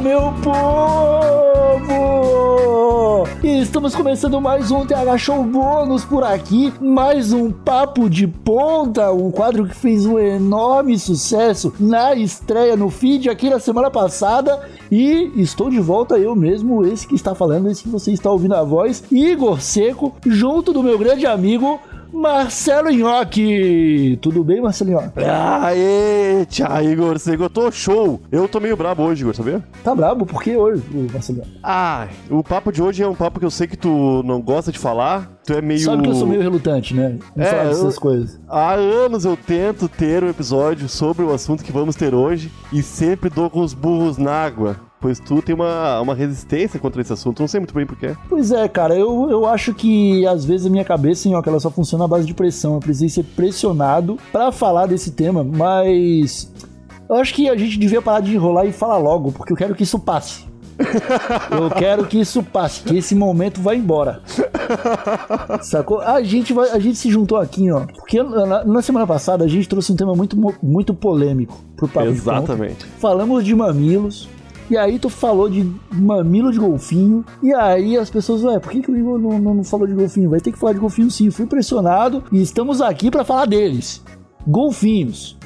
meu povo! Estamos começando mais um TH Show bônus por aqui, mais um Papo de Ponta, um quadro que fez um enorme sucesso na estreia no feed aqui na semana passada. E estou de volta, eu mesmo, esse que está falando, esse que você está ouvindo a voz, Igor Seco, junto do meu grande amigo Marcelo Nhoque. Tudo bem, Marcelo Nhoque? Aê, tia Igor eu tô show. Eu tô meio brabo hoje, Igor, sabia? Tá brabo? Por que hoje, Marcelo Nhoque? Ah, o papo de hoje é um papo que eu sei que tu não gosta de falar. Tu é meio. Sabe que eu sou meio relutante, né? Em É, falar dessas eu- coisas. Há anos eu tento ter um episódio sobre o assunto que vamos ter hoje e sempre dou com os burros na água. Pois tu tem uma, uma resistência contra esse assunto, não sei muito bem porquê. Pois é, cara, eu, eu acho que às vezes a minha cabeça, Nhoque, ela só funciona à base de pressão. Eu precisei ser pressionado pra falar desse tema, mas. Eu acho que a gente devia parar de enrolar e falar logo, porque eu quero que isso passe. Eu quero que isso passe, que esse momento vai embora. Sacou? A gente, vai, a gente se juntou aqui, ó. Porque na, na semana passada a gente trouxe um tema muito, muito polêmico pro Papo Ponta. Exatamente. Falamos de mamilos. E aí tu falou de mamilo de golfinho. E aí as pessoas, ué, por que, que o Igor não, não, não falou de golfinho? Vai ter que falar de golfinho sim. Fui pressionado e estamos aqui pra falar deles. Golfinhos.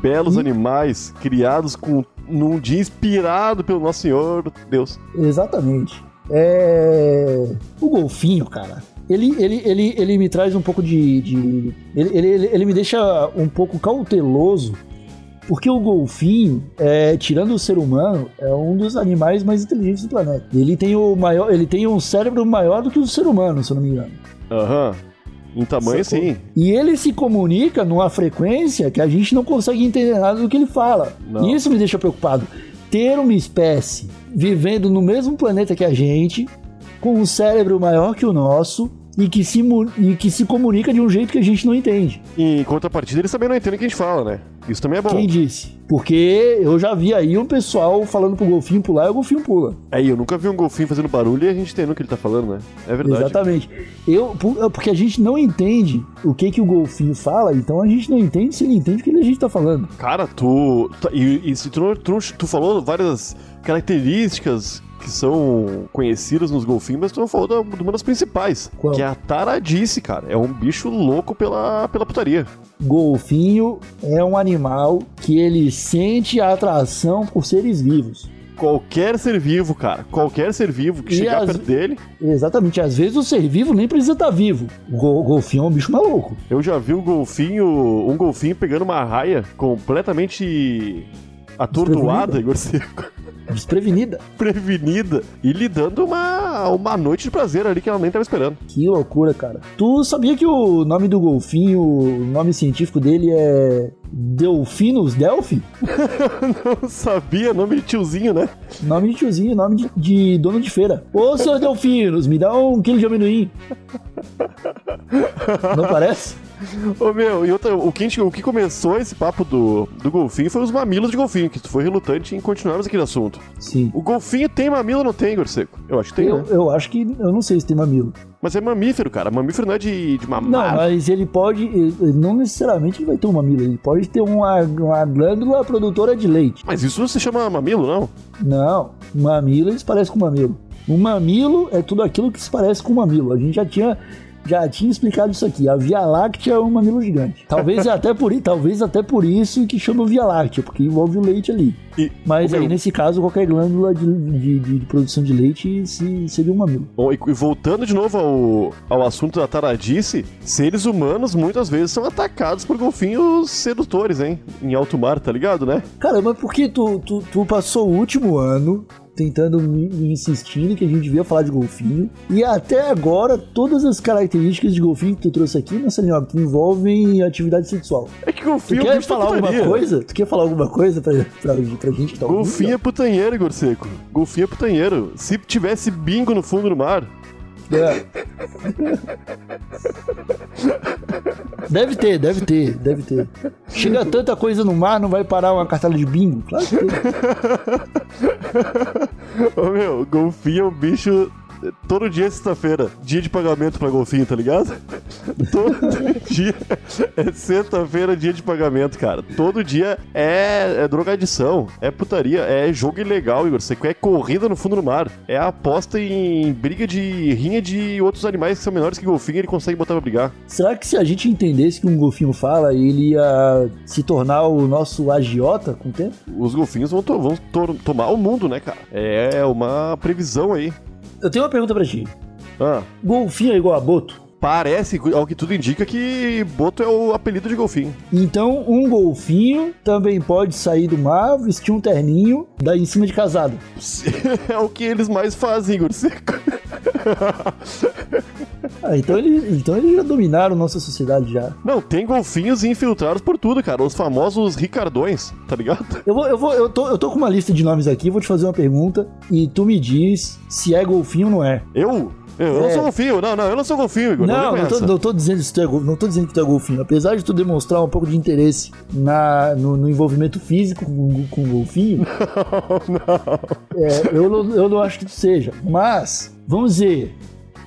Belos Hum? animais criados com num dia inspirado pelo nosso Senhor Deus. Exatamente. É. O golfinho, cara. Ele, ele, ele, ele me traz um pouco de. de- ele, ele, ele me deixa um pouco cauteloso. Porque o golfinho, é, tirando o ser humano, é um dos animais mais inteligentes do planeta. Ele tem o maior, ele tem um cérebro maior do que o do ser humano, se eu não me engano. Aham. Em tamanho, Sacou? sim. E ele se comunica numa frequência que a gente não consegue entender nada do que ele fala. Não. Isso me deixa preocupado. Ter uma espécie vivendo no mesmo planeta que a gente, com um cérebro maior que o nosso, e que se, e que se comunica de um jeito que a gente não entende. E em contrapartida, eles também não entendem o que a gente fala, né? Isso também é bom. Quem disse? Porque eu já vi aí um pessoal falando pro golfinho pular e o golfinho pula. Aí, eu nunca vi um golfinho fazendo barulho e a gente entende o que ele tá falando, né? É verdade. Exatamente. Eu, por- porque a gente não entende o que, que o golfinho fala, então a gente não entende se ele entende o que a gente tá falando. Cara, tu. tu- E, e se tu, tu, tu falou várias características que são conhecidas nos golfinhos, mas tu não falou de uma das principais. Qual? Que é a taradice, cara. É um bicho louco pela, pela putaria. Golfinho é um animal que ele sente a atração por seres vivos. Qualquer ser vivo, cara, qualquer ser vivo que E chegar as- perto dele, Exatamente, às vezes o ser vivo nem precisa estar vivo. O gol- golfinho é um bicho maluco. eu já vi um golfinho, um golfinho pegando uma raia completamente atordoada, Igor Seco, Desprevenida. prevenida, e lhe dando uma, uma noite de prazer ali que ela nem tava esperando. Que loucura, cara. Tu sabia que o nome do golfinho, o nome científico dele é Delphinus delphi? Não sabia, nome de tiozinho, né? Nome de tiozinho, nome de, de dono de feira. Ô, senhor Delfinos, me dá um quilo de amendoim. Não parece? Ô meu, e outra, o que, o que começou esse papo do, do golfinho foi os mamilos de golfinho, que tu foi relutante em continuarmos aquele assunto. Sim. O golfinho tem mamilo ou não tem, Igor Seco? Eu acho que tem, Eu, né? eu acho que. Eu não sei se tem mamilo. Mas é mamífero, cara. Mamífero não é de, de Não, mamar. mas ele pode. ele- Não necessariamente ele vai ter um mamilo. Ele pode ter uma, uma glândula produtora de leite. Mas isso não se chama mamilo, não? Não, mamilo eles parecem com mamilo. Um mamilo é tudo aquilo que se parece com um mamilo. A gente já tinha. Já tinha explicado isso aqui. A Via Láctea é um mamilo gigante. Talvez até por, talvez até por isso que chama Via Láctea, porque envolve o leite ali. E, Mas aí, meu, nesse caso, qualquer glândula de, de- de produção de leite se- seria um mamilo. bom, e, e voltando de novo ao, ao assunto da taradice, seres humanos muitas vezes são atacados por golfinhos sedutores, hein? Em alto mar, tá ligado, né? Cara, mas por que tu, tu, tu passou o último ano tentando me, insistindo que a gente devia falar de golfinho e até agora todas as características de golfinho que tu trouxe aqui, Marcelinho, que envolvem atividade sexual. É que Tu golfinho é um quer da falar alguma putaria. coisa? Tu quer falar alguma coisa pra, pra, pra gente que tá ouvindo? Golfinho é putanheiro, Igor Seco. Golfinho é putanheiro. Se tivesse bingo no fundo do mar, É. Deve ter, deve ter, deve ter. Chega tanta coisa no mar, não vai parar uma cartela de bingo? Claro que tem. Ô meu, golfinho é um bicho todo dia é sexta-feira, dia de pagamento pra golfinho, tá ligado? Todo dia é sexta-feira, dia de pagamento, cara. Todo dia é, é drogadição, é putaria, é jogo ilegal, Igor. Você quer corrida no fundo do mar, é aposta em briga de rinha de outros animais que são menores que golfinho, ele consegue botar pra brigar. Será que se a gente entendesse que um golfinho fala, ele ia se tornar o nosso agiota com o tempo? Os golfinhos vão, to vão to tomar o mundo, né, cara? É uma previsão aí. Eu tenho uma pergunta pra ti. Ah. Golfinho é igual a boto? Parece, ao que tudo indica, que Boto é o apelido de golfinho. Então, um golfinho também pode sair do mar, vestir um terninho, daí em cima de casado. É o que eles mais fazem, Igor Seco. Ah, então, ele, então eles já dominaram nossa sociedade já. Não, tem golfinhos infiltrados por tudo, cara. Os famosos ricardões, tá ligado? Eu vou, eu vou, eu tô, eu tô com uma lista de nomes aqui, vou te fazer uma pergunta e tu me diz se é golfinho ou não é. Eu? Eu é. não sou golfinho, não, não, eu não sou golfinho, Igor. Não, não, tô, não tô, dizendo que tu é, não tô dizendo que tu é golfinho. Apesar de tu demonstrar um pouco de interesse na, no, no envolvimento físico com, com o golfinho, não, não. É, eu, não, eu não acho que tu seja. Mas, vamos dizer,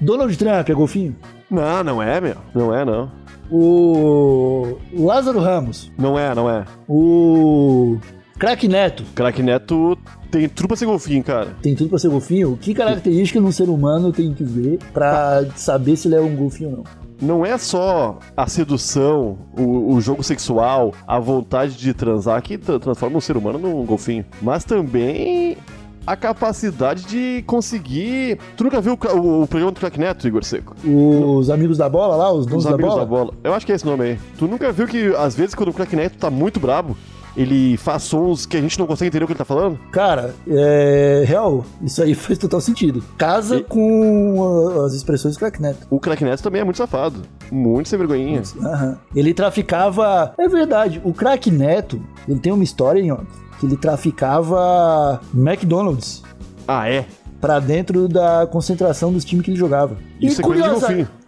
Donald Trump é golfinho? Não, não é, meu. Não é, não. O Lázaro Ramos. Não é, não é. O Crack Neto. Crack Neto tem tudo pra ser golfinho, cara. Tem tudo pra ser golfinho? Que característica num ser humano tem que ver pra saber se ele é um golfinho ou não? Não é só a sedução, o, o jogo sexual, a vontade de transar que transforma um ser humano num golfinho. Mas também a capacidade de conseguir. Tu nunca viu o, o, o programa do Crack Neto, Igor Seco? Os amigos da bola lá, os donos os da amigos bola? da bola. Eu acho que é esse nome aí. Tu nunca viu que, às vezes, quando o Crack Neto tá muito brabo, ele faz sons que a gente não consegue entender o que ele tá falando? Cara, é. Real, isso aí faz total sentido. Casa e... com as expressões do Crack Neto. O Crack Neto também é muito safado. Muito sem vergonhinha. Uhum. Ele traficava. É verdade, o Crack Neto, ele tem uma história, hein, ó, que ele traficava McDonald's. Ah, é? Pra dentro da concentração dos times que ele jogava. Isso e, é curiosa... coisa de golfinho.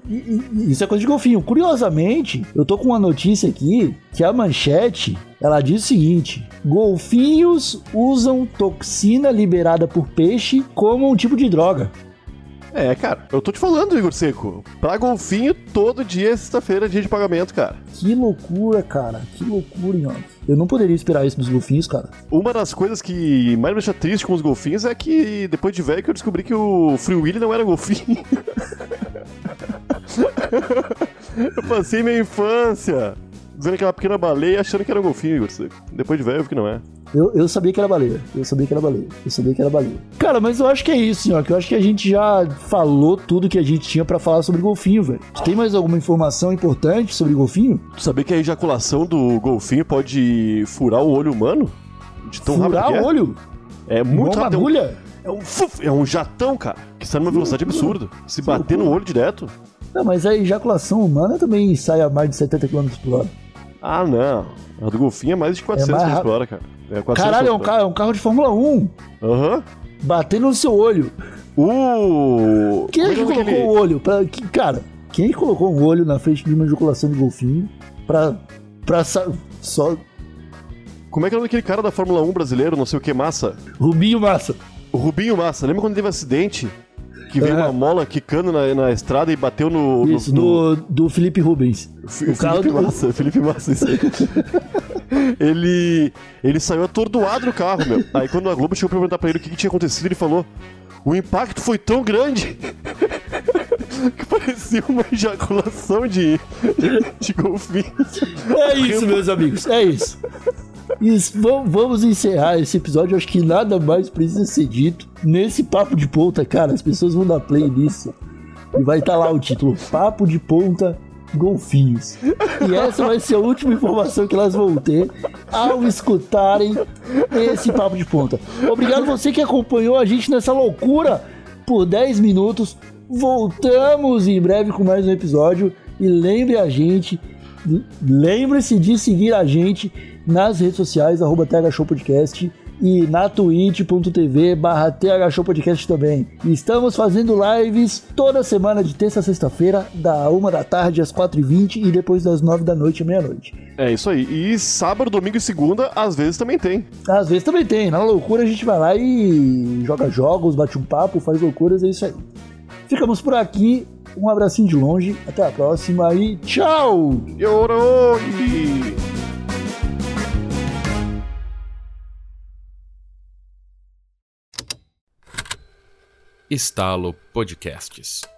Isso é coisa de golfinho. Curiosamente, eu tô com uma notícia aqui que a manchete ela diz o seguinte: golfinhos usam toxina liberada por peixe como um tipo de droga. É, cara, eu tô te falando, Igor Seco. Pra golfinho, todo dia é sexta-feira, dia de pagamento, cara. Que loucura, cara. Que loucura, hein, Eu não poderia esperar isso dos golfinhos, cara. Uma das coisas que mais me deixa triste com os golfinhos é que depois de velho que eu descobri que o Free Willy não era golfinho. eu passei minha infância vendo aquela pequena baleia achando que era um golfinho. Depois de velho eu vi que não é. Eu, eu sabia que era baleia. Eu sabia que era baleia. Eu sabia que era baleia. Cara, mas eu acho que é isso, senhor. Que eu acho que a gente já falou tudo que a gente tinha para falar sobre golfinho, velho. Tem mais alguma informação importante sobre golfinho? Tu sabia que a ejaculação do golfinho pode furar o olho humano? De tão furar rápido que é? o olho? É muito rápido. Bagulha? É um, é um jatão, cara, que sai numa velocidade absurda. Se bater no olho direto. Não, mas a ejaculação humana também sai a mais de 70 km por hora. Ah, não. A do golfinho é mais de 400 é km por hora, cara. É Caralho, é um, carro, é um carro de Fórmula 1. Aham. Uhum. Batendo no seu olho. Uh! Quem é que colocou aquele... o olho? Pra, que, cara, quem é colocou um olho na frente de uma ejaculação de golfinho pra, pra só... Como é que é o nome daquele cara da Fórmula 1 brasileiro, não sei o que, Massa? Rubinho Massa. O Rubinho Massa. Lembra quando teve um acidente? Que veio uma mola quicando na, na estrada e bateu no. Isso, no, do, do Felipe Rubens. F o Felipe do... Massa, Felipe Massa, isso aí. ele, ele saiu atordoado do carro, meu. Aí quando a Globo chegou pra perguntar pra ele o que, que tinha acontecido, ele falou: O impacto foi tão grande que parecia uma ejaculação de, de golfinho. É isso, meus amigos, é isso. Vamos encerrar esse episódio. Acho que nada mais precisa ser dito. Nesse papo de ponta, cara, as pessoas vão dar play nisso. E vai estar tá lá o título: Papo de Ponta Golfinhos. E essa vai ser a última informação que elas vão ter ao escutarem esse papo de ponta. Obrigado você que acompanhou a gente nessa loucura por 10 minutos. Voltamos em breve com mais um episódio. E lembre a gente, lembre-se de seguir a gente nas redes sociais, arroba Podcast e na twitch.tv barra thshowpodcast também. Estamos fazendo lives toda semana de terça a sexta-feira, da uma da tarde às 4h20 e depois das 9 da noite à meia-noite. É isso aí. E sábado, domingo e segunda, às vezes também tem. Às vezes também tem. Na loucura a gente vai lá e joga jogos, bate um papo, faz loucuras, é isso aí. Ficamos por aqui. Um abracinho de longe. Até a próxima e tchau! Yoroi! Estalo Podcasts.